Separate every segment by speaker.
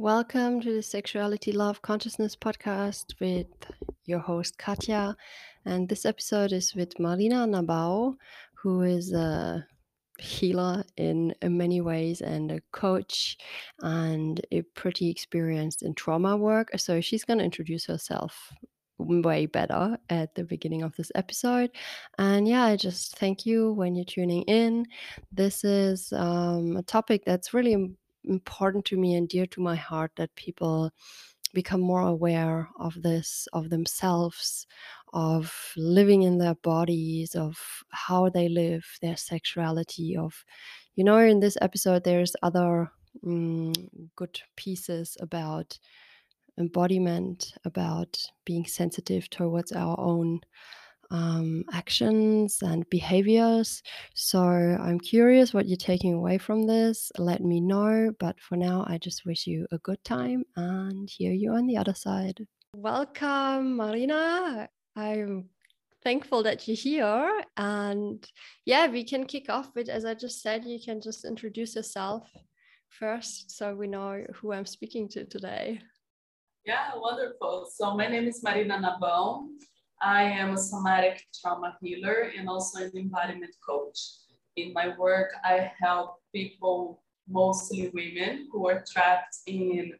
Speaker 1: Welcome to the Sexuality Love Consciousness podcast with your host Katya. And this episode is with Marina Nabau, who is a healer in, in many ways and a coach and a pretty experienced in trauma work. So she's going to introduce herself way better at the beginning of this episode. And yeah, I just thank you when you're tuning in. This is um, a topic that's really important to me and dear to my heart that people become more aware of this, of themselves, of living in their bodies, of how they live, their sexuality, of, you know, in this episode, there's other mm, good pieces about embodiment, about being sensitive towards our own um, actions and behaviors. So I'm curious what you're taking away from this. Let me know. But for now, I just wish you a good time and hear you on the other side. Welcome, Marina. I'm thankful that you're here. And yeah, we can kick off with, as I just said, you can just introduce yourself first so we know who I'm speaking to today.
Speaker 2: Yeah, wonderful. So my name is Marina Nabão. I am a somatic trauma healer and also an embodiment coach. In my work, I help people, mostly women, who are trapped in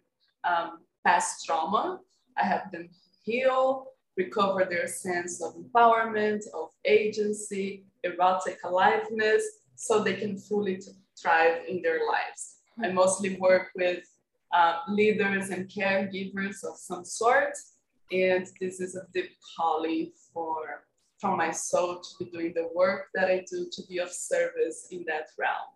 Speaker 2: um, past trauma. I help them heal, recover their sense of empowerment, of agency, erotic aliveness, so they can fully thrive in their lives. I mostly work with uh, leaders and caregivers of some sort and this is a deep calling for from my soul to be doing the work that I do to be of service in that realm.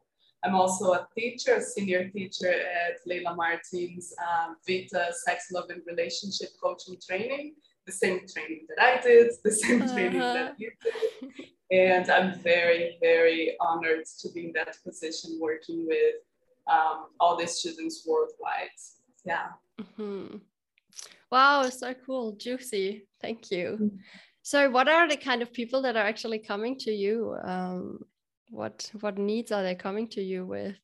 Speaker 2: I'm also a teacher, a senior teacher at Layla Martin's um, Vita Sex, Love, and Relationship Coaching Training, the same training that I did, the same uh-huh. training that you did. And I'm very, very honored to be in that position working with um, all the students worldwide. Yeah. Mm-hmm.
Speaker 1: Wow, so cool, juicy. Thank you. Mm. So, what are the kind of people that are actually coming to you? Um, what what needs are they coming to you with?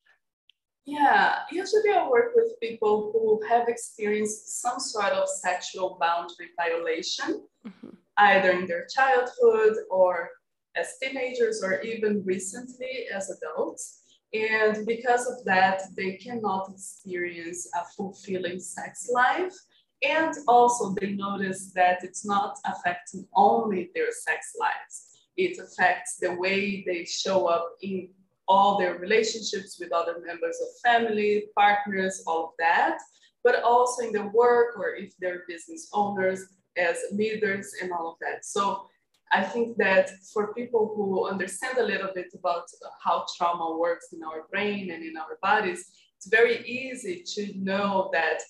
Speaker 2: Yeah, usually I work with people who have experienced some sort of sexual boundary violation, mm-hmm. either in their childhood or as teenagers or even recently as adults. And because of that, they cannot experience a fulfilling sex life and also they notice that it's not affecting only their sex lives. It affects the way they show up in all their relationships with other members of family, partners, all of that, but also in the work or if they're business owners as leaders and all of that. So I think that for people who understand a little bit about how trauma works in our brain and in our bodies, it's very easy to know that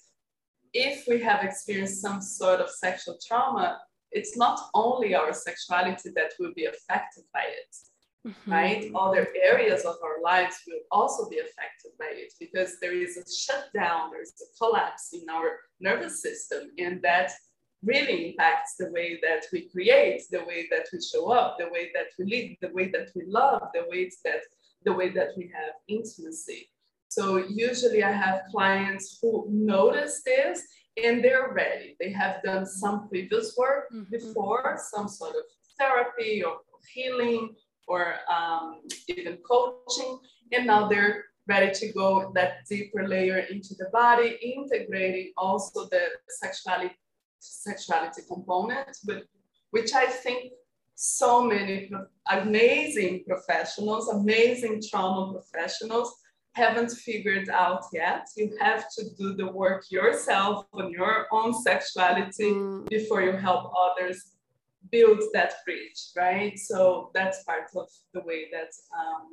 Speaker 2: if we have experienced some sort of sexual trauma, it's not only our sexuality that will be affected by it, mm-hmm. right? Other areas of our lives will also be affected by it because there is a shutdown, there's a collapse in our nervous system, and that really impacts the way that we create, the way that we show up, the way that we live, the way that we love, the ways that the way that we have intimacy. So usually I have clients who notice this and they're ready. They have done some previous work mm-hmm. before, some sort of therapy or healing or um, even coaching, and now they're ready to go that deeper layer into the body, integrating also the sexuality sexuality component, but which I think so many amazing professionals, amazing trauma professionals haven't figured out yet. You have to do the work yourself on your own sexuality mm. before you help others build that bridge, right? So that's part of the way that um,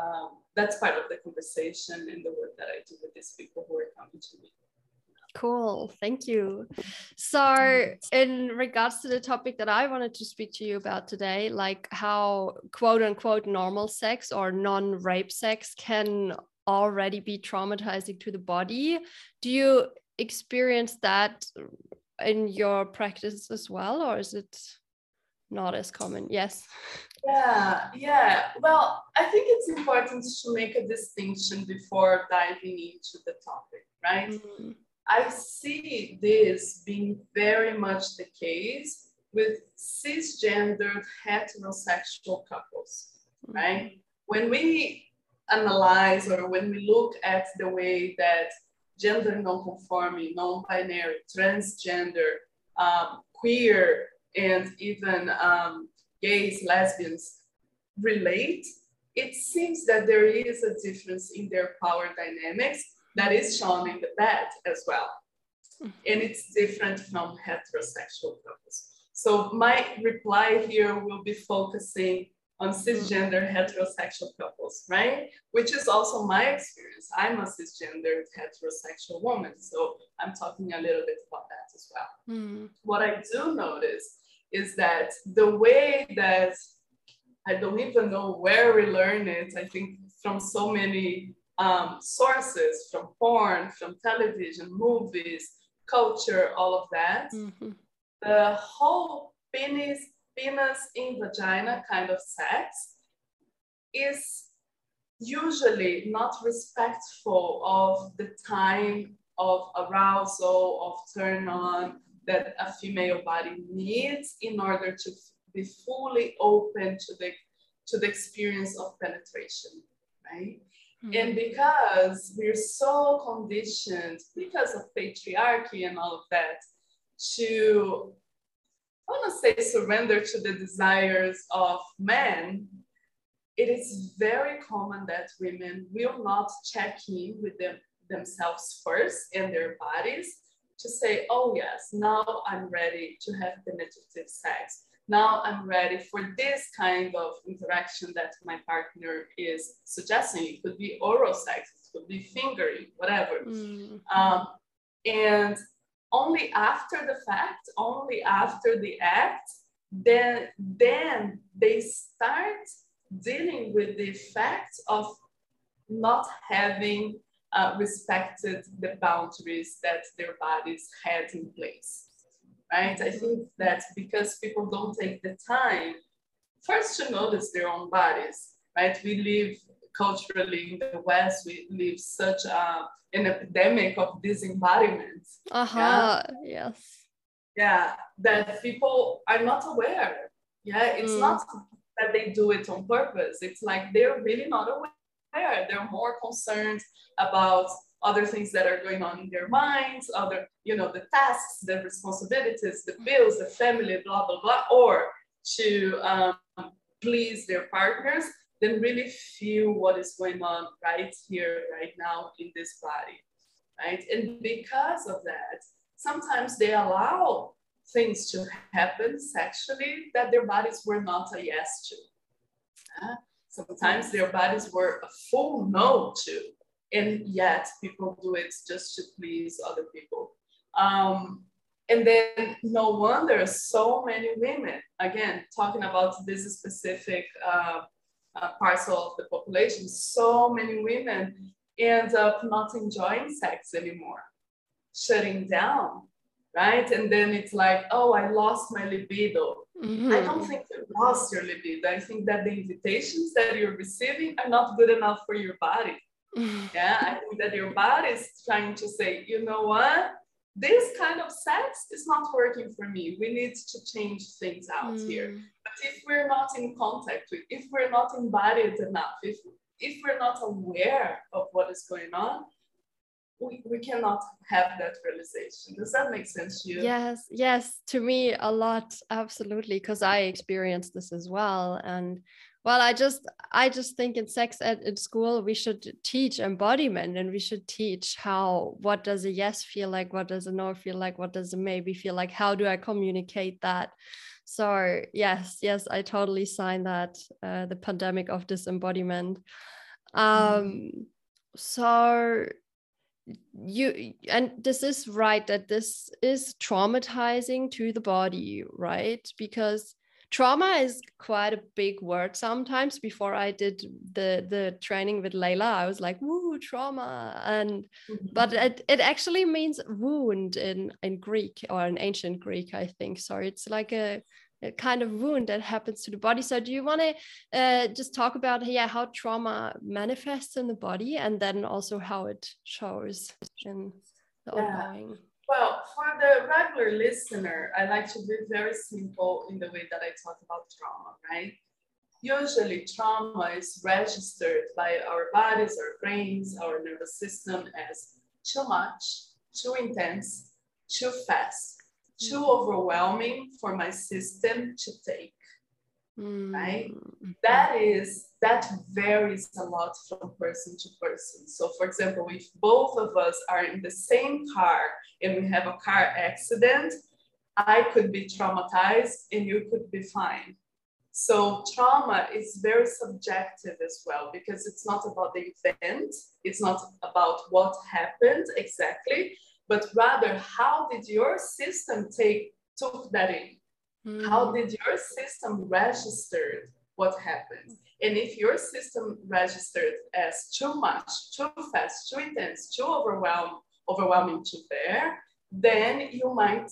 Speaker 2: um, that's part of the conversation and the work that I do with these people who are coming to me.
Speaker 1: Cool, thank you. So, in regards to the topic that I wanted to speak to you about today, like how quote unquote normal sex or non rape sex can already be traumatizing to the body, do you experience that in your practice as well, or is it not as common? Yes.
Speaker 2: Yeah, yeah. Well, I think it's important to make a distinction before diving into the topic right? Mm-hmm. I see this being very much the case with cisgendered heterosexual couples, mm-hmm. right? When we analyze or when we look at the way that gender non-conforming, non-binary, transgender, um, queer, and even um, gays, lesbians relate, it seems that there is a difference in their power dynamics that is shown in the bed as well. Mm-hmm. And it's different from heterosexual couples. So my reply here will be focusing on cisgender heterosexual couples, right? Which is also my experience. I'm a cisgender heterosexual woman, so I'm talking a little bit about that as well. Mm. What I do notice is that the way that I don't even know where we learn it, I think from so many um, sources, from porn, from television, movies, culture, all of that. Mm-hmm. The whole penis penis in vagina kind of sex is usually not respectful of the time of arousal, of turn on that a female body needs in order to be fully open to the to the experience of penetration, right? Mm-hmm. And because we're so conditioned because of patriarchy and all of that to I want to say surrender to the desires of men, it is very common that women will not check in with them, themselves first and their bodies to say, oh, yes, now I'm ready to have penetrative sex. Now I'm ready for this kind of interaction that my partner is suggesting. It could be oral sex, it could be fingering, whatever. Mm. Um, and only after the fact, only after the act, then, then they start dealing with the effect of not having uh, respected the boundaries that their bodies had in place. Right? I think that because people don't take the time first to notice their own bodies, right? We live culturally in the West, we live such a an epidemic of disembodiment.
Speaker 1: Uh-huh. Yeah? Yes.
Speaker 2: Yeah, that people are not aware. Yeah, it's mm. not that they do it on purpose. It's like they're really not aware. They're more concerned about other things that are going on in their minds, other, you know, the tasks, the responsibilities, the bills, the family, blah, blah, blah, or to um, please their partners then really feel what is going on right here, right now in this body, right? And because of that, sometimes they allow things to happen sexually that their bodies were not a yes to. Uh, sometimes their bodies were a full no to, and yet people do it just to please other people. Um, and then no wonder so many women, again, talking about this specific uh, uh, parcel of the population, so many women end up not enjoying sex anymore, shutting down, right? And then it's like, oh, I lost my libido. Mm-hmm. I don't think you lost your libido. I think that the invitations that you're receiving are not good enough for your body. Yeah, I think that your body is trying to say, you know what? this kind of sex is not working for me. We need to change things out mm. here. But if we're not in contact with, if we're not embodied enough, if if we're not aware of what is going on, we, we cannot have that realization. Does that make sense to you?
Speaker 1: Yes, yes, to me a lot, absolutely, because I experienced this as well. And well i just i just think in sex ed in school we should teach embodiment and we should teach how what does a yes feel like what does a no feel like what does a maybe feel like how do i communicate that? So yes yes i totally sign that uh, the pandemic of disembodiment. Um mm. so you and this is right that this is traumatizing to the body right? Because trauma is quite a big word sometimes before i did the the training with layla i was like woo trauma and mm-hmm. but it, it actually means wound in in greek or in ancient greek i think so it's like a a kind of wound that happens to the body. So do you want to uh, just talk about yeah how trauma manifests in the body and then also how it shows in the yeah. ongoing?
Speaker 2: Well, for the regular listener, I like to be very simple in the way that I talk about trauma, right? Usually, trauma is registered by our bodies, our brains, our nervous system as too much, too intense, too fast, too mm-hmm. overwhelming for my system to take. Mm-hmm. Right? That is, that varies a lot from person to person. So, for example, if both of us are in the same car and we have a car accident, I could be traumatized and you could be fine. So trauma is very subjective as well because it's not about the event, it's not about what happened exactly, but rather how did your system take took that in? Mm. How did your system register what happened? And if your system registered as too much, too fast, too intense, too overwhelmed, overwhelming to bear, then you might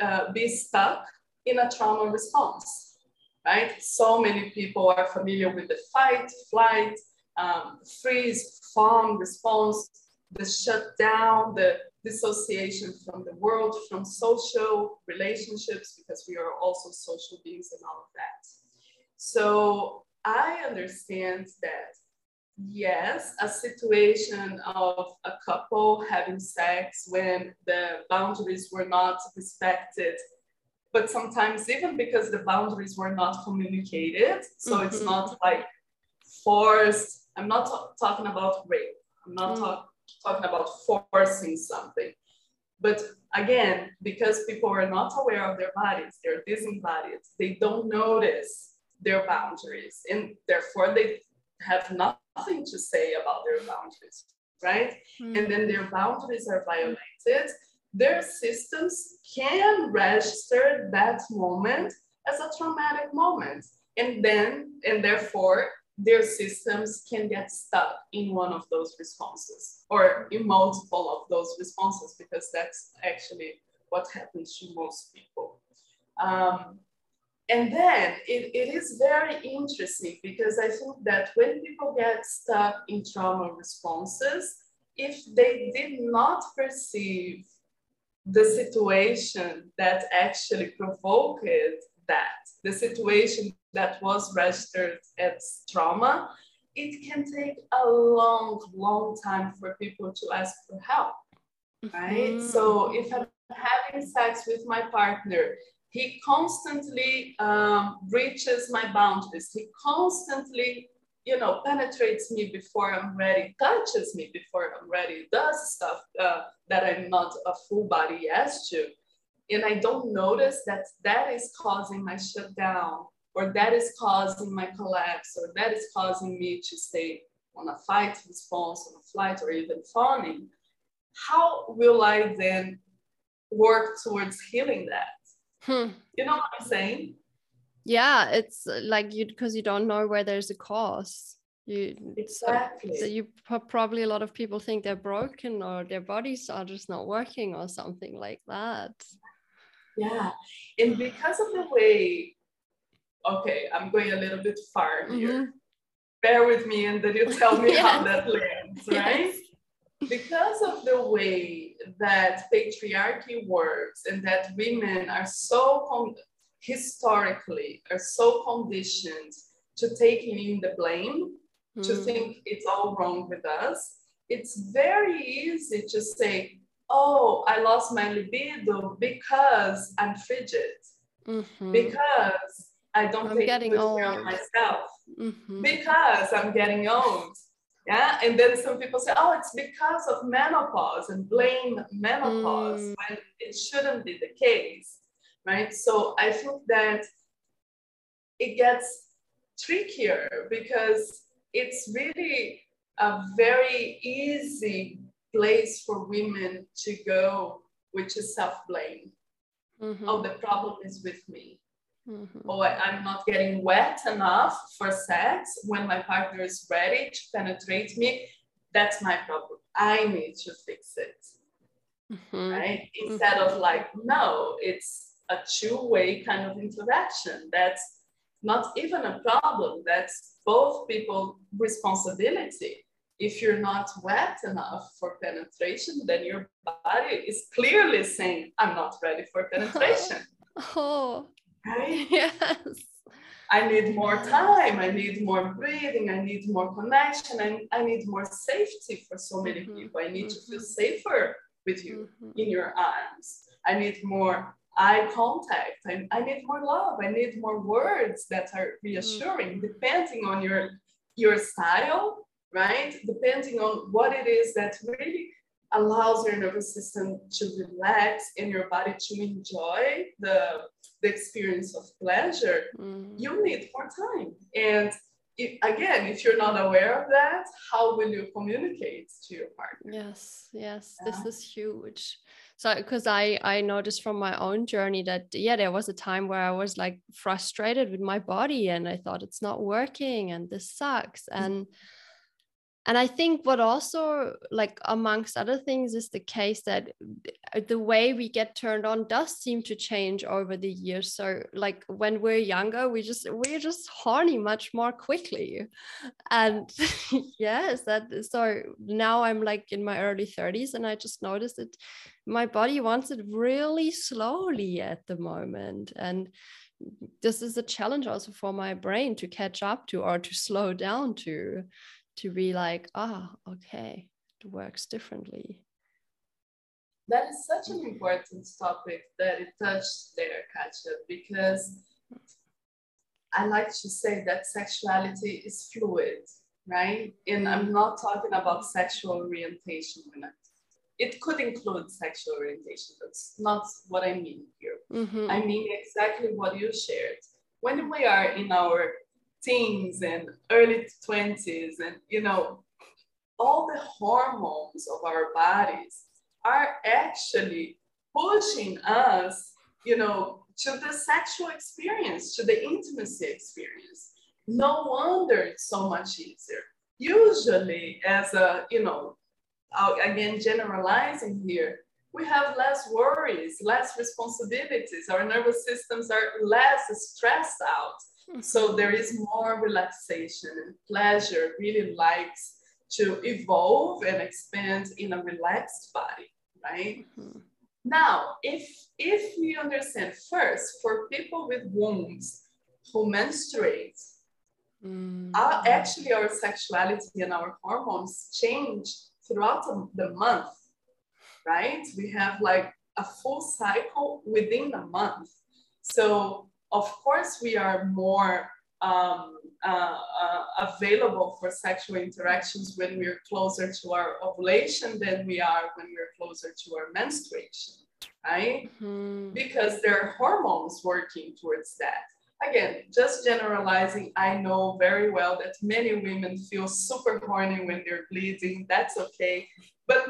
Speaker 2: uh, be stuck in a trauma response right? So many people are familiar with the fight, flight, um, freeze, fawn response, the shutdown, the dissociation from the world, from social relationships, because we are also social beings and all of that. So I understand that, yes, a situation of a couple having sex when the boundaries were not respected but sometimes even because the boundaries were not communicated so mm-hmm. it's not like forced i'm not t- talking about rape i'm not mm. talk, talking about forcing something but again because people are not aware of their bodies they're disembodied they don't notice their boundaries and therefore they have nothing to say about their boundaries right mm. and then their boundaries are violated their systems can register that moment as a traumatic moment. And then, and therefore, their systems can get stuck in one of those responses or in multiple of those responses, because that's actually what happens to most people. Um, and then it, it is very interesting because I think that when people get stuck in trauma responses, if they did not perceive the situation that actually provoked that, the situation that was registered as trauma, it can take a long, long time for people to ask for help, right? Mm-hmm. So if I'm having sex with my partner, he constantly um, breaches my boundaries. He constantly you know, penetrates me before I'm ready, touches me before I'm ready, does stuff uh, that I'm not a full body yes to. And I don't notice that that is causing my shutdown, or that is causing my collapse, or that is causing me to stay on a fight response, on a flight, or even fawning. How will I then work towards healing that? Hmm. You know what I'm saying?
Speaker 1: yeah it's uh, like you because you don't know where there's a cause you
Speaker 2: exactly
Speaker 1: so, so you probably a lot of people think they're broken or their bodies are just not working or something like that
Speaker 2: yeah and because of the way okay i'm going a little bit far here mm-hmm. bear with me and then you tell me yes. how that lands right yes. because of the way that patriarchy works and that women are so con- historically are so conditioned to taking in the blame, mm. to hmm. think it's all wrong with us, it's very easy to say, oh, I lost my libido because I'm frigid, mm-hmm. because I don't I'm take good care of myself, mm-hmm. because I'm getting old. Yeah, and then some people say, oh, it's because of menopause and blame menopause mm. when it shouldn't be the case right? So I think that it gets trickier because it's really a very easy place for women to go, which is self blame. Mm-hmm. Oh, the problem is with me. Mm-hmm. Oh, I'm not getting wet enough for sex when my partner is ready to penetrate me. That's my problem. I need to fix it. Mm-hmm. Right? Instead of like, no, it's a two-way kind of interaction. That's not even a problem. That's both people responsibility. If you're not wet enough for penetration, then your body is clearly saying, I'm not ready for penetration.
Speaker 1: oh,
Speaker 2: right?
Speaker 1: Yes.
Speaker 2: I need more time, I need more breathing, I need more connection, and I need more safety for so many
Speaker 1: Mhm.
Speaker 2: people. I need to feel
Speaker 1: Mhm.
Speaker 2: safer with you
Speaker 1: Mhm.
Speaker 2: in your arms. I need more eye contact. I, I need more love. I need more words that are reassuring, depending on your your style, right? Depending on what it is that really allows your nervous system to relax and your body to enjoy the, the experience of pleasure,
Speaker 1: Mhm.
Speaker 2: you need more time. And if, again, if you're not aware of that, how will you communicate to your partner?
Speaker 1: Yes, yes,
Speaker 2: Yeah.
Speaker 1: this is huge. So, because I I noticed from my own journey that yeah, there was a time where I was like frustrated with my body and I thought it's not working and this sucks and and I think what also like amongst other things is the case that uh, the way we get turned on does seem to change over the years. So like when we're younger, we just we're just horny much more quickly. And yes, that so now I'm like in my early 30s and I just noticed that my body wants it really slowly at the moment. And this is a challenge also for my brain to catch up to or to slow down to to be like, ah, okay, it works differently.
Speaker 2: That is such an important topic that it touched there, Katja, because I like to say that sexuality is fluid, right? And I'm not talking about sexual orientation when I it could include sexual orientation. That's not what I mean here.
Speaker 1: Mhm.
Speaker 2: I mean exactly what you shared. When we are in our teens and early 20s, and you know, all the hormones of our bodies are actually pushing us, you know, to the sexual experience, to the intimacy experience. No wonder it's so much easier. Usually, as a, you know, uh, again, generalizing here, we have less worries, less responsibilities. Our nervous systems are less stressed out. So there is more relaxation and pleasure really likes to evolve and expand in a relaxed body, right?
Speaker 1: Mhm.
Speaker 2: Now, if if we understand first for people with wombs who menstruate,
Speaker 1: Mm.
Speaker 2: our, actually our sexuality and our hormones change throughout the- the month, right? We have like a full cycle within a month. So of course we are more um, uh, uh, available for sexual interactions when we're closer to our ovulation than we are when we're closer to our menstruation, right?
Speaker 1: Mhm.
Speaker 2: because there are hormones working towards that. Again, just generalizing, I know very well that many women feel super horny when they're bleeding. That's okay. But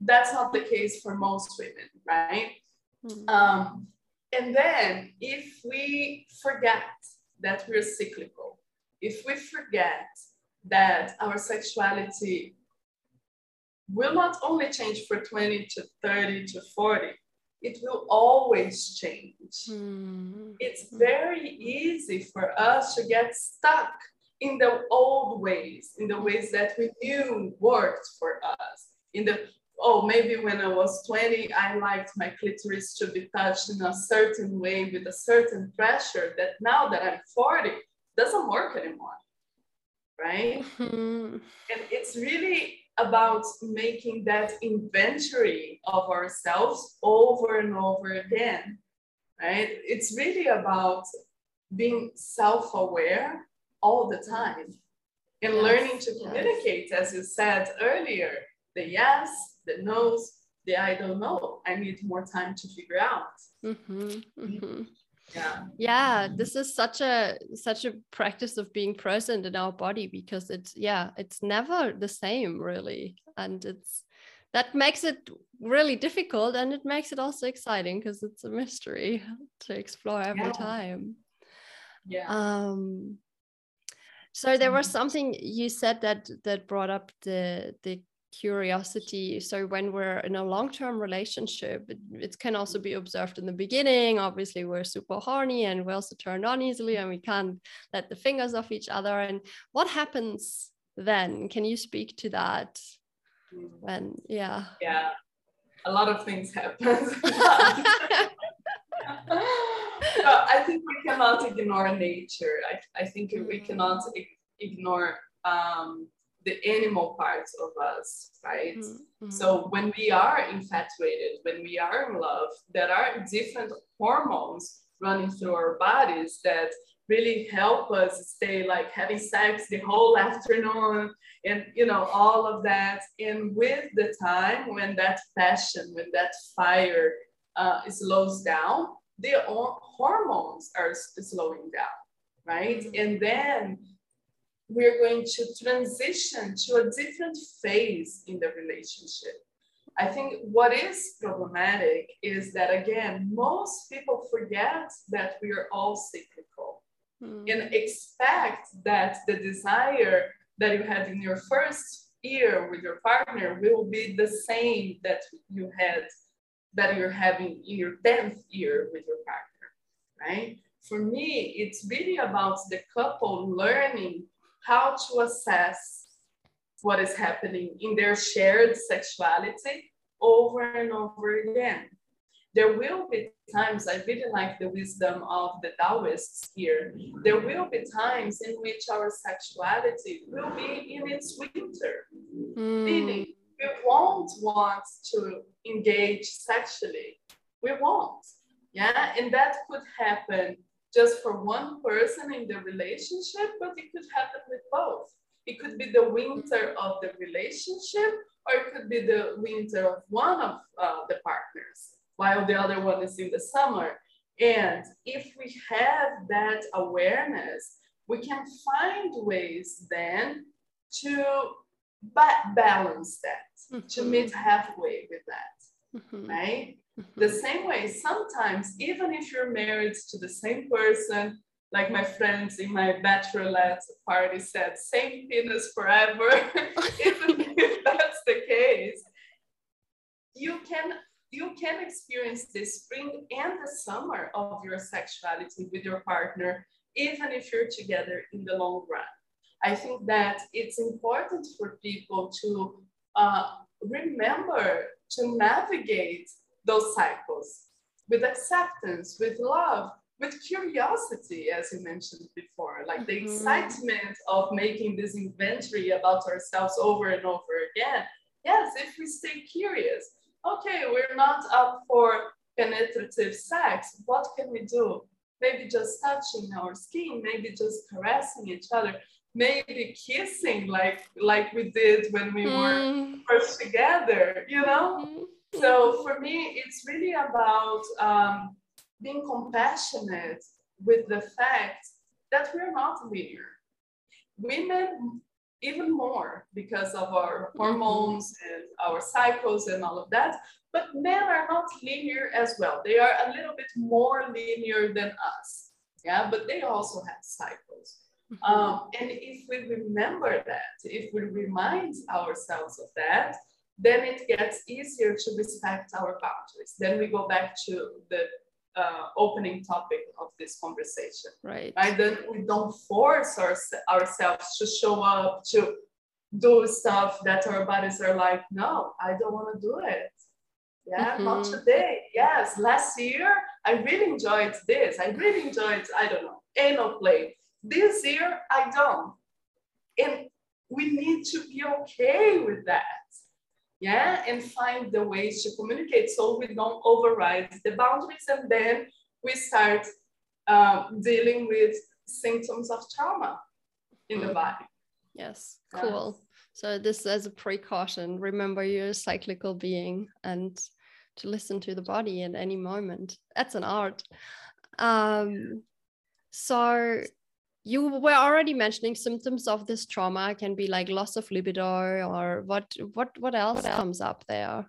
Speaker 2: that's not the case for most women, right?
Speaker 1: Mhm.
Speaker 2: Um, and then if we forget that we're cyclical, if we forget that our sexuality will not only change for 20 to 30 to 40, it will always change.
Speaker 1: Mhm.
Speaker 2: It's very easy for us to get stuck in the old ways, in the ways that we knew worked for us. In the oh, maybe when I was 20, I liked my clitoris to be touched in a certain way with a certain pressure that now that I'm 40 doesn't work anymore. Right?
Speaker 1: Mhm.
Speaker 2: And it's really about making that inventory of ourselves over and over again, right? It's really about being self aware all the time and
Speaker 1: Yes,
Speaker 2: learning to
Speaker 1: yes.
Speaker 2: communicate, as you said earlier the yes, the no's, the I don't know. I need more time to figure out.
Speaker 1: Mhm. Mhm.
Speaker 2: Yeah.
Speaker 1: yeah this is such a such a practice of being present in our body because it's yeah it's never the same really and it's that makes it really difficult and it makes it also exciting because it's a mystery to explore every
Speaker 2: Yeah.
Speaker 1: time
Speaker 2: Yeah.
Speaker 1: um so there was
Speaker 2: Mhm.
Speaker 1: something you said that that brought up the the curiosity. So when we're in a long-term relationship it, it, can also be observed in the beginning. Obviously we're super horny and we also turn on easily and we can't let the fingers off each other. And what happens then? Can you speak to that? When yeah.
Speaker 2: Yeah. A lot of things happen. I think we cannot ignore nature. I, I think we cannot ignore um, the animal parts of us, right? Mm-hmm. So when we are infatuated, when we are in love, there are different hormones running through our bodies that really help us stay like having sex the whole afternoon and you know all of that and with the time when that passion when that fire uh, slows down the hormones are slowing down, right? Mm-hmm. And then we're going to transition to a different phase in the relationship. I think what is problematic is that, again, most people forget that we are all cyclical mm. and expect that the desire that you had in your first year with your partner will be the same that you had that you're having in your 10th year with your partner, right? For me, it's really about the couple learning how to assess what is happening in their shared sexuality over and over again. There will be times, I really like the wisdom of the Taoists here. There will be times in which our sexuality will be in its winter, mm. meaning we won't want to engage sexually. We won't. Yeah. And that could happen just for one person in the relationship, but it could happen with both. It could be the winter of the relationship, or it could be the winter of one of uh, the partners, while the other one is in the summer. And if we have that awareness, we can find ways then to ba- balance that, mm-hmm. to meet halfway with that, mm-hmm. right? Mm-hmm. The same way, sometimes, even if you're married to the same person, like my friends in my bachelorette party said, same penis forever, even if that's the case, you can you can experience the spring and the summer of your sexuality with your partner, even if you're together in the long run. I think that it's important for people to uh, remember to navigate those cycles with acceptance, with love, with curiosity, as you mentioned before, like the mm-hmm. excitement of making this inventory about ourselves over and over again. Yes, if we stay curious, okay, we're not up for penetrative sex. What can we do? Maybe just touching our skin, maybe just caressing each other maybe kissing like like we did when we mm. were first together you know mm-hmm. so for me it's really about um, being compassionate with the fact that we're not linear women even more because of our hormones and our cycles and all of that but men are not linear as well they are a little bit more linear than us yeah but they also have cycles Mm-hmm. Um, and if we remember that, if we remind ourselves of that, then it gets easier to respect our boundaries. Then we go back to the uh, opening topic of this conversation.
Speaker 1: Right.
Speaker 2: Right. Then we don't force our, ourselves to show up to do stuff that our bodies are like, no, I don't want to do it. Yeah, mm-hmm. not today. Yes, last year I really enjoyed this. I really enjoyed, I don't know, anal play. This year, I don't. And we need to be okay with that. Yeah, and find the ways to communicate so we don't override the boundaries and then we start um, dealing with symptoms of trauma in the body.
Speaker 1: Yes, cool. So this as a precaution. Remember you're a cyclical being and to listen to the body at any moment. That's an art. Um, so you were already mentioning symptoms of this trauma. Can be like loss of libido or what what what else what comes up there?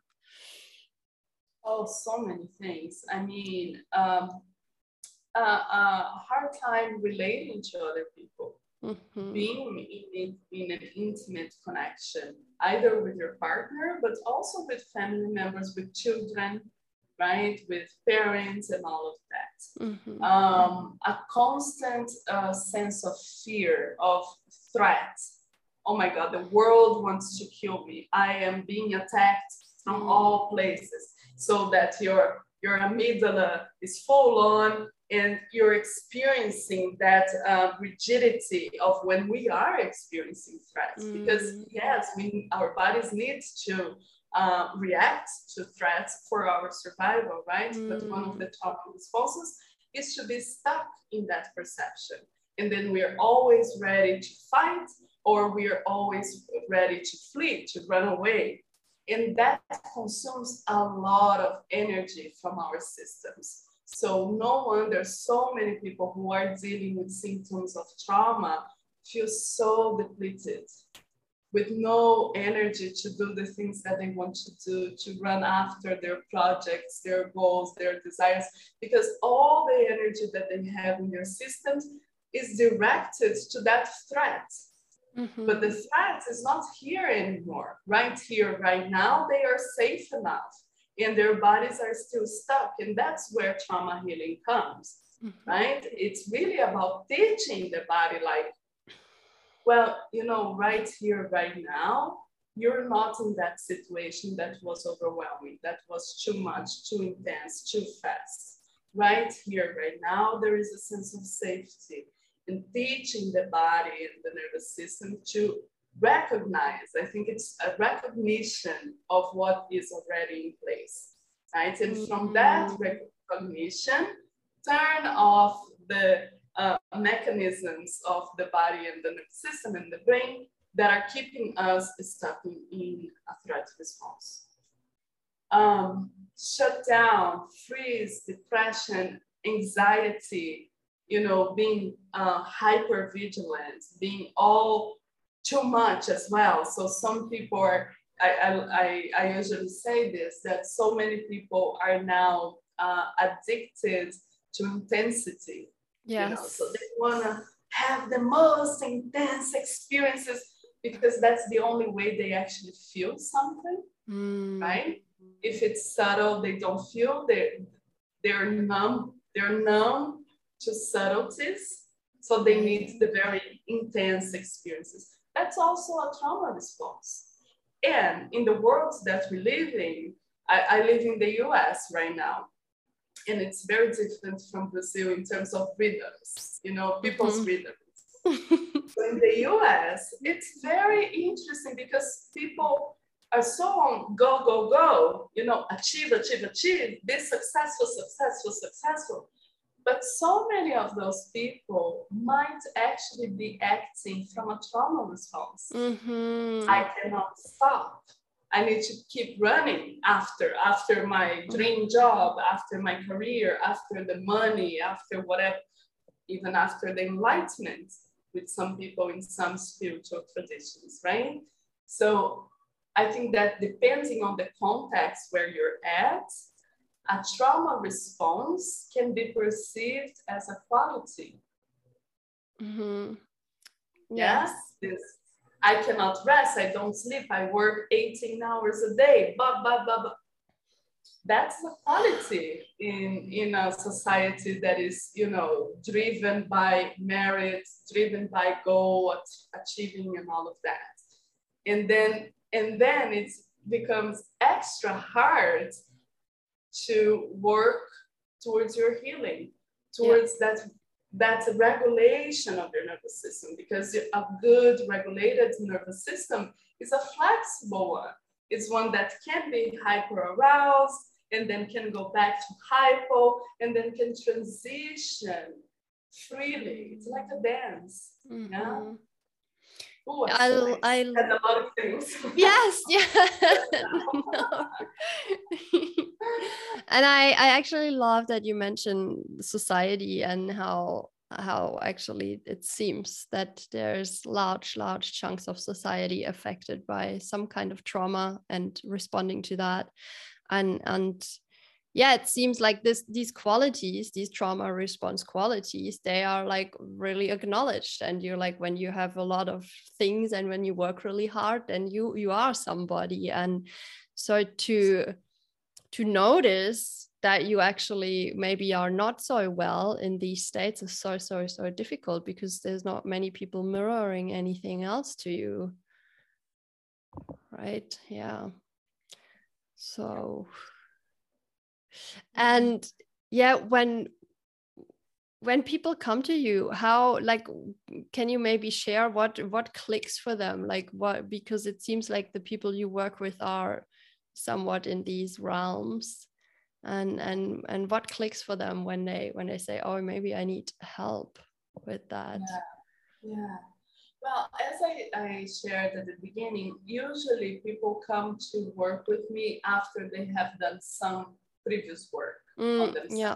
Speaker 2: Oh so many things. I mean um, uh, a hard time relating to other people. Mm-hmm. being in, in an intimate connection, either with your partner, but also with family members, with children, right? With parents and all of that. Mm-hmm. Um, a constant uh, sense of fear, of threat. Oh my God, the world wants to kill me. I am being attacked from mm-hmm. all places. So that your your amygdala is full on and you're experiencing that uh, rigidity of when we are experiencing threats mm. because yes we our bodies need to uh, react to threats for our survival right mm. but one of mm. the top responses is to be stuck in that perception and then we're always ready to fight or we're always ready to flee to run away and that consumes a lot of energy from our systems so no wonder so many people who are dealing with symptoms of trauma feel so depleted with no energy to do the things that they want to do, to run after their projects, their goals, their desires, because all the energy that they have in their systems is directed to that threat. Mm-hmm. But the threat is not here anymore. Right here, right now, they are safe enough and their bodies are still stuck. And that's where trauma healing comes, mm-hmm. right? It's really about teaching the body, like, well, you know, right here, right now, you're not in that situation that was overwhelming, that was too much, too intense, too fast. Right here, right now, there is a sense of safety and teaching the body and the nervous system to recognize. I think it's a recognition of what is already in place, right? And mm-hmm. from that recognition, turn off the mechanisms of the body and the nervous system and the brain that are keeping us stuck in, a threat response. Um, shut down, freeze, depression, anxiety, you know, being uh, hyper vigilant, being all too much as well. So some people are, I, I, I usually say this, that so many people are now uh, addicted to intensity.
Speaker 1: Yes.
Speaker 2: You know? So they want to have the most intense experiences because that's the only way they actually feel something, mm. right? If it's subtle, they don't feel, they're, they're numb, they're numb to subtleties. So they need the very intense experiences. That's also a trauma response. And in the world that we live in, I, I live in the US right now, and it's very different from Brazil in terms of rhythms, you know, people's mm-hmm. rhythms. so in the US, it's very interesting because people are so on go, go, go, you know, achieve, achieve, achieve, be successful, successful, successful. But so many of those people might actually be acting from a trauma response. Mm-hmm. I cannot stop. I need to keep running after, after my dream job, after my career, after the money, after whatever, even after the enlightenment with some people in some spiritual traditions, right? So I think that depending on the context where you're at, a trauma response can be perceived as a quality. Mm-hmm. Yes. This, I cannot rest, I don't sleep, I work 18 hours a day, blah, blah, blah, blah. That's a quality in, in a society that is, you know, driven by merit, driven by goal, achieving and all of that. And then, and then it becomes extra hard to work towards your healing, towards yeah. that that regulation of your nervous system because a good regulated nervous system is a flexible one. It's one that can be hyper aroused and then can go back to hypo and then can transition freely. It's like a dance. Mm-hmm. Yeah. Ooh, I, I, a lot of things.
Speaker 1: Yes, yeah. and I, I actually love that you mentioned society and how how actually it seems that there's large large chunks of society affected by some kind of trauma and responding to that and and yeah it seems like this these qualities these trauma response qualities they are like really acknowledged. And you're like when you have a lot of things and when you work really hard then you you are somebody. And so to to notice that you actually maybe are not so well in these states is so so so difficult because there's not many people mirroring anything else to you. Right? Yeah. So Mm-hmm. and yeah when when people come to you how like can you maybe share what what clicks for them? Like what because it seems like the people you work with are somewhat in these realms. And and and what clicks for them when they when they say oh maybe i need help with that.
Speaker 2: Yeah, yeah. well as I, I shared at the beginning usually people come to work with me after they have done some previous work
Speaker 1: mm, on. Yeah.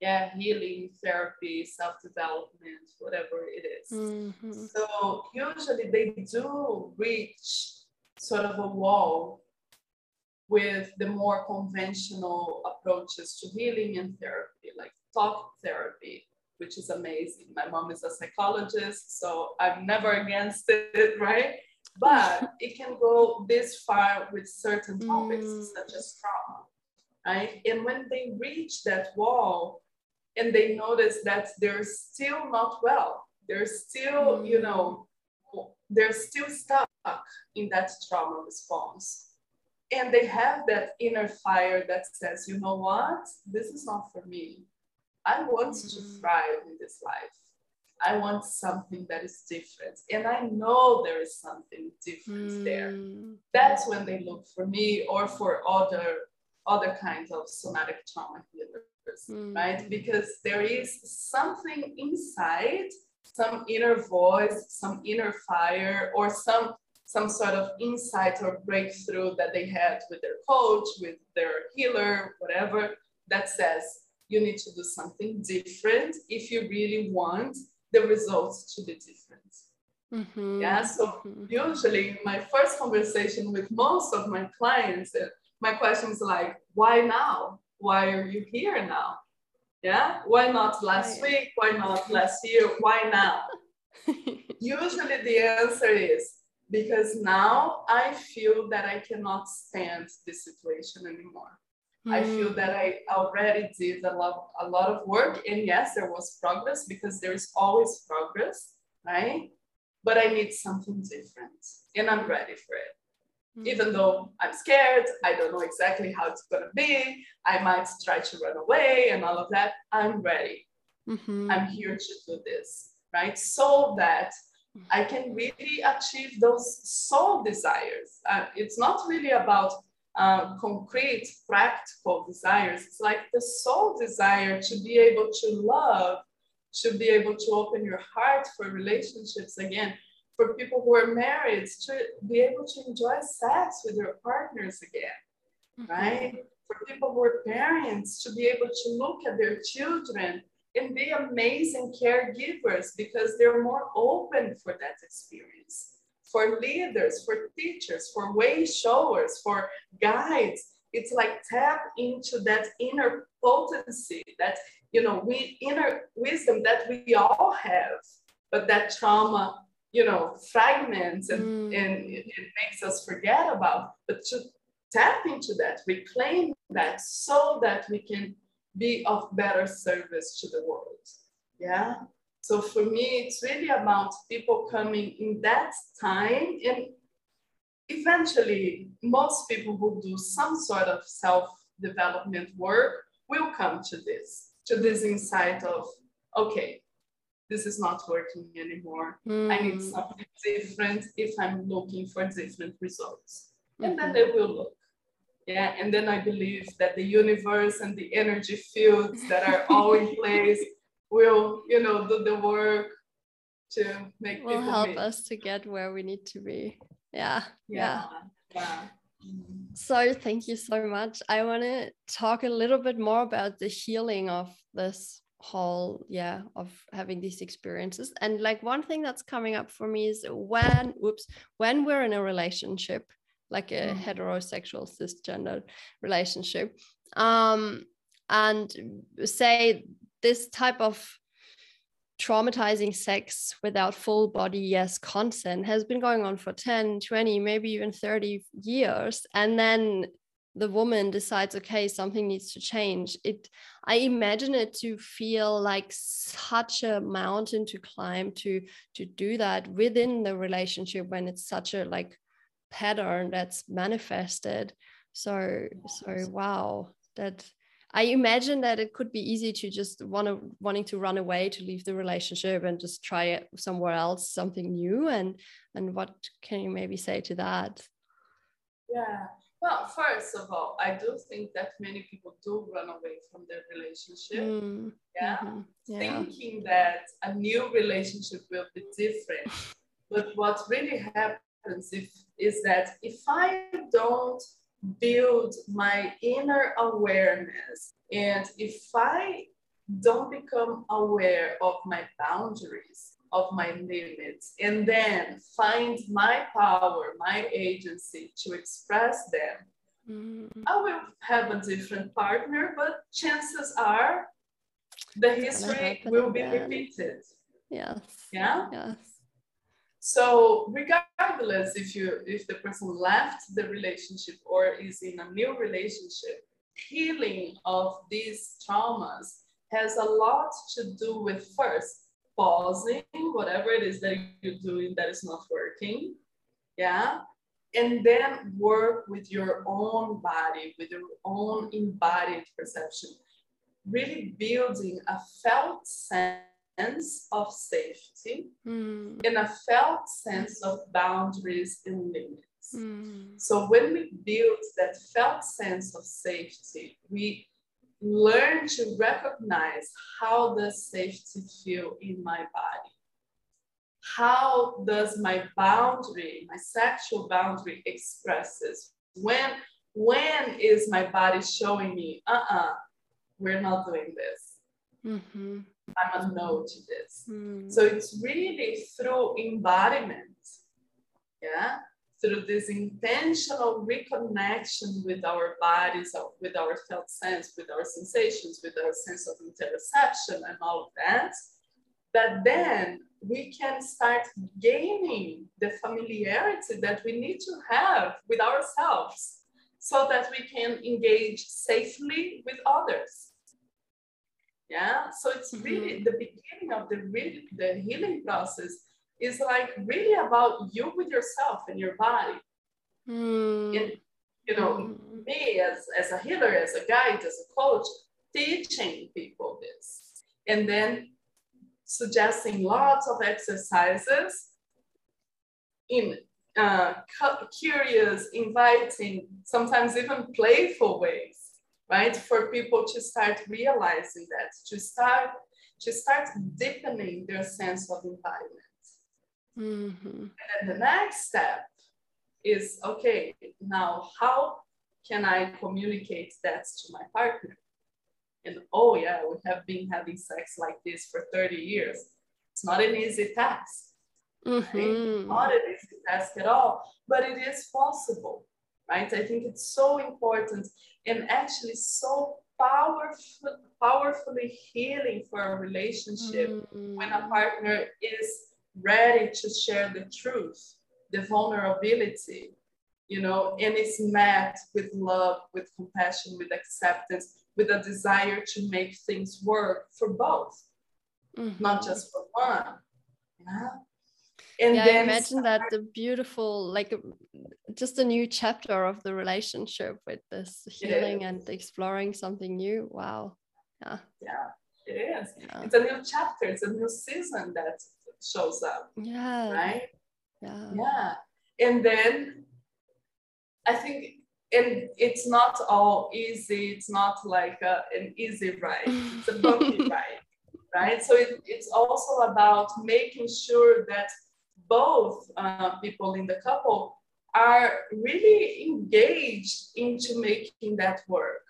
Speaker 2: Yeah, healing, therapy, self-development, whatever it is. Mm-hmm. So usually they do reach sort of a wall with the more conventional approaches to healing and therapy, like talk therapy, which is amazing. My mom is a psychologist, so I'm never against it, right? But it can go this far with certain topics, mm. such as trauma right? And when they reach that wall and they notice that they're still not well, they're still, mm. you know, they're still stuck in that trauma response. And they have that inner fire that says, you know what? This is not for me. I want mm. to thrive in this life. I want something that is different. And I know there is something different mm. there. That's when they look for me or for other other kinds of somatic trauma healers, mm. right? Because there is something inside, some inner voice, some inner fire, or some some sort of insight or breakthrough that they had with their coach, with their healer, whatever, that says you need to do something different if you really want the results to be different. Mm-hmm. Yeah, so mm-hmm. usually my first conversation with most of my clients, my question is like, why now? Why are you here now? Yeah, why not last right. week? Why not last year? Why now? Usually the answer is because now I feel that I cannot stand this situation anymore. Mm. I feel that I already did a lot, a lot of work. And yes, there was progress because there is always progress, right? But I need something different and I'm ready for it. Mm-hmm. Even though I'm scared, I don't know exactly how it's going to be. I might try to run away and all of that. I'm ready. Mm-hmm. I'm here to do this, right? So that I can really achieve those soul desires. Uh, it's not really about uh, concrete, practical desires. It's like the soul desire to be able to love, to be able to open your heart for relationships again, for people who are married to be able to enjoy sex with their partners again, mm-hmm. right? For people who are parents to be able to look at their children and be amazing caregivers because they're more open for that experience. For leaders, for teachers, for way showers, for guides, it's like tap into that inner potency, that you know, we inner wisdom that we all have, but that trauma you know, fragments and, mm. and it, it makes us forget about, but to tap into that, reclaim that so that we can be of better service to the world. Yeah. So for me, it's really about people coming in that time and eventually most people who do some sort of self-development work will come to this, to this insight of, okay, this is not working anymore. Mm. I need hmm. something different if I'm looking for different results. Mm-hmm. And then mm-hmm. they will look. Yeah. And then I believe that the universe and the energy fields that are all in place will, you know, do the work to make
Speaker 1: will help meet. us to get where we need to be. Yeah. Yeah. yeah. yeah. Mm-hmm. So thank you so much. I want to talk a little bit more about the healing of this whole yeah of having these experiences and like one thing that's coming up for me is when whoops when we're in a relationship like a mm. heterosexual cisgender relationship um, and say this type of traumatizing sex without full body yes consent has been going on for 10 20 maybe even 30 years and then the woman decides okay something needs to change. It i imagine it to feel like such a mountain to climb to to do that within the relationship when it's such a like pattern that's manifested. So so wow that i imagine that it could be easy to just want to wanting to run away to leave the relationship and just try it somewhere else something new and and what can you maybe say to that?
Speaker 2: Yeah well, first of all, I do think that many people do run away from their relationship. Mm, yeah? Mm-hmm, yeah? Thinking that a new relationship will be different. but what really happens if, is that if I don't build my inner awareness and if I don't become aware of my boundaries, of my limits and then find my power, my agency to express them, mm-hmm. I will have a different partner, but chances are the history will be again. repeated.
Speaker 1: Yes.
Speaker 2: Yeah.
Speaker 1: Yes.
Speaker 2: So regardless if you if the person left the relationship or is in a new relationship, healing of these traumas has a lot to do with first pausing whatever it is that you're doing that is not working. Yeah. And then work with your own body, with your own embodied perception, really building a felt sense of safety mm. and a felt sense of boundaries and limits. Mm. So when we build that felt sense of safety, we learn to recognize how does safety feel in my body? How does my boundary my sexual boundary expresses? When when is my body showing me uh-uh we're not doing this. Mm-hmm. i'm a no to this. Mm. so it's really through embodiment yeah through this intentional reconnection with our bodies, with our felt sense, with our sensations, with our sense of interoception and all of that, that then we can start gaining the familiarity that we need to have with ourselves so that we can engage safely with others. Yeah, so it's really mm-hmm. the beginning of the, really, the healing process is like really about you with yourself and your body. Mm. And, you know, mm. me as, as a healer, as a guide, as a coach, teaching people this. And then suggesting lots of exercises in uh, curious, inviting, sometimes even playful ways, right? For people to start realizing that, to start to start deepening their sense of embodiment. Mm-hmm. And then the next step is okay, now how can I communicate that to my partner? And oh, yeah, we have been having sex like this for 30 years. It's not an easy task. Mm-hmm. Right? Not an easy task at all, but it is possible, right? I think it's so important and actually so powerful, powerfully healing for a relationship mm-hmm. when a partner is ready to share the truth, the vulnerability, you know, and it's met with love, with compassion, with acceptance, with a desire to make things work for both, mm-hmm. not just for one. Yeah.
Speaker 1: And yeah, then imagine that the beautiful, like just a new chapter of the relationship with this healing and exploring something new. Wow.
Speaker 2: Yeah. Yeah, it is. Yeah. It's a new chapter, it's a new season that shows up.
Speaker 1: Yeah.
Speaker 2: Right?
Speaker 1: Yeah.
Speaker 2: Yeah. And then I think and it's not all easy. It's not like a, an easy ride. It's a bumpy ride, right? So it, it's also about making sure that both uh, people in the couple are really engaged into making that work,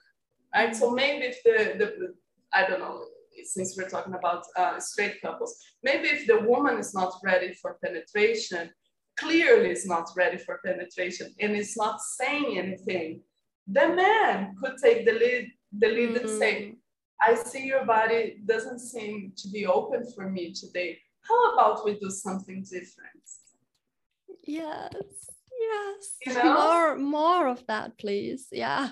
Speaker 2: right? So maybe if the, the I don't know, since we're talking about uh, straight couples, maybe if the woman is not ready for penetration, clearly is not ready for penetration and is not saying anything, the man could take the lead, the lead mm-hmm. and say, mm. I see your body doesn't seem to be open for me today. How about we do something different?
Speaker 1: Yes, yes. You know? More, more of that, please. Yeah.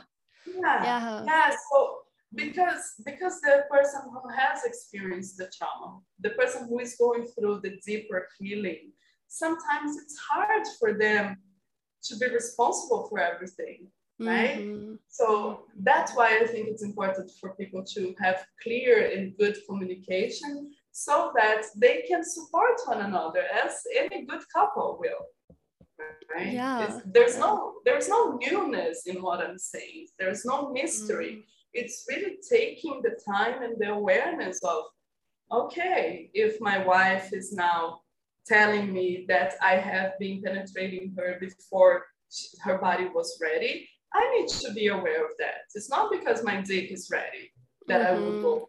Speaker 2: Yeah. Yeah. yeah. So because because the person who has experienced the trauma, the person who is going through the deeper healing, sometimes it's hard for them to be responsible for everything right? Mm-hmm. so that's why i think it's important for people to have clear and good communication so that they can support one another as any good couple will right? Yeah. It's, there's no there's no newness in what i'm saying. There's no mystery. Mm-hmm. It's really taking the time and the awareness of okay if my wife is now telling me that i have been penetrating her before her body was ready I need to be aware of that. It's not because my dick is ready that mm-hmm. I will go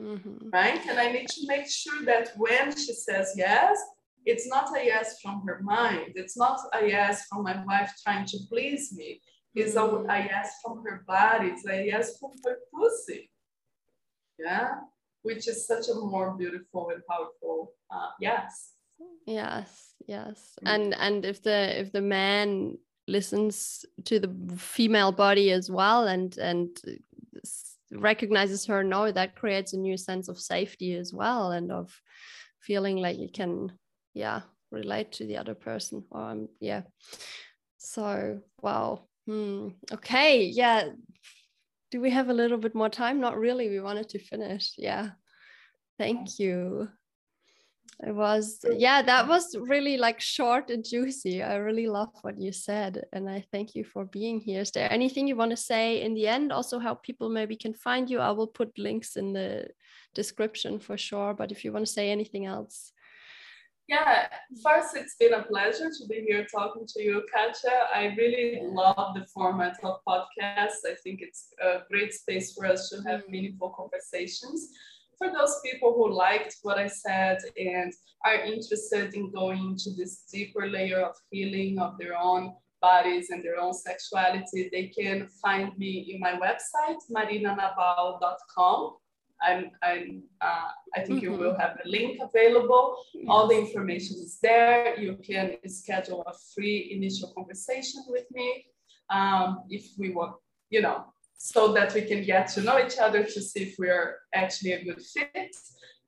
Speaker 2: mm-hmm. on, mm-hmm. right? And I need to make sure that when she says yes, it's not a yes from her mind. It's not a yes from my wife trying to please me. Mm-hmm. a, a yes from her body. It's a yes from her pussy. Yeah, which is such a more beautiful and powerful uh, yes.
Speaker 1: Yes, yes, mm. and and if the if the man listens to the female body as well and and recognizes her no that creates a new sense of safety as well and of feeling like you can yeah relate to the other person um yeah so wow hmm. okay yeah. Do we have a little bit more time? Not really we wanted to finish yeah. Thank you. It was yeah that was really like short and juicy. I really love what you said and i thank you for being here. Is there anything you want to say in the end? Also how people maybe can find you i will put links in the description for sure but if you want to say anything else
Speaker 2: yeah first it's been a pleasure to be here talking to you katja i really love the format of podcasts i think it's a great space for us to have mm. meaningful conversations for those people who liked what I said and are interested in going to this deeper layer of healing of their own bodies and their own sexuality, they can find me in my website, marinanabal.com. I'm, I'm, uh, I think mm-hmm. you will have a link available. Yes. All the information is there. You can schedule a free initial conversation with me um, if we want, you know, so that we can get to know each other to see if we're actually a good fit.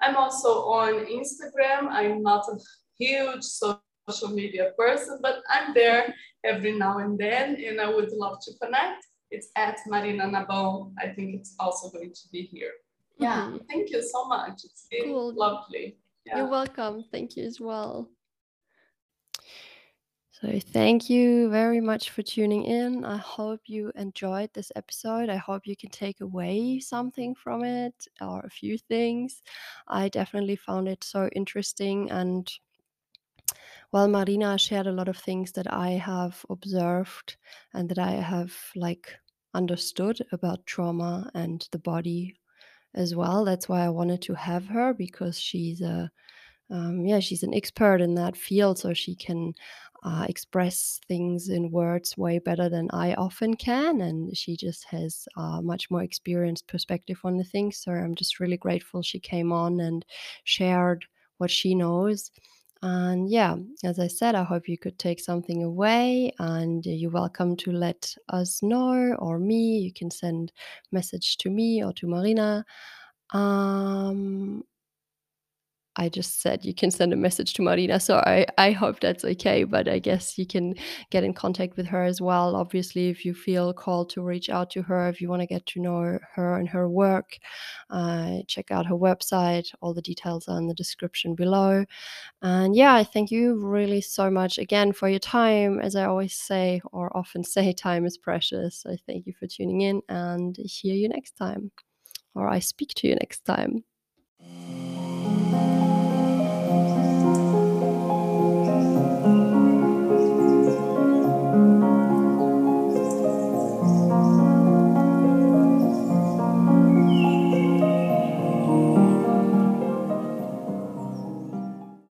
Speaker 2: I'm also on Instagram. I'm not a huge social media person, but I'm there every now and then, and I would love to connect. It's at Marina Nabal. I think it's also going to be here. Yeah, mm-hmm. thank you so much. It's been cool. lovely.
Speaker 1: Yeah. You're welcome. Thank you as well. So, thank you very much for tuning in. I hope you enjoyed this episode. I hope you can take away something from it or a few things. I definitely found it so interesting. And well, Marina shared a lot of things that I have observed and that I have like understood about trauma and the body as well. That's why I wanted to have her because she's a um, yeah, she's an expert in that field, so she can uh, express things in words way better than I often can. And she just has a much more experienced perspective on the things. So I'm just really grateful she came on and shared what she knows. And yeah, as I said, I hope you could take something away and you're welcome to let us know or me. You can send message to me or to Marina. Um, I just said you can send a message to Marina. So I, I hope that's okay. But I guess you can get in contact with her as well. Obviously, if you feel called to reach out to her, if you want to get to know her and her work, uh, check out her website. All the details are in the description below. And yeah, I thank you really so much again for your time. As I always say, or often say, time is precious. I thank you for tuning in and hear you next time, or I speak to you next time.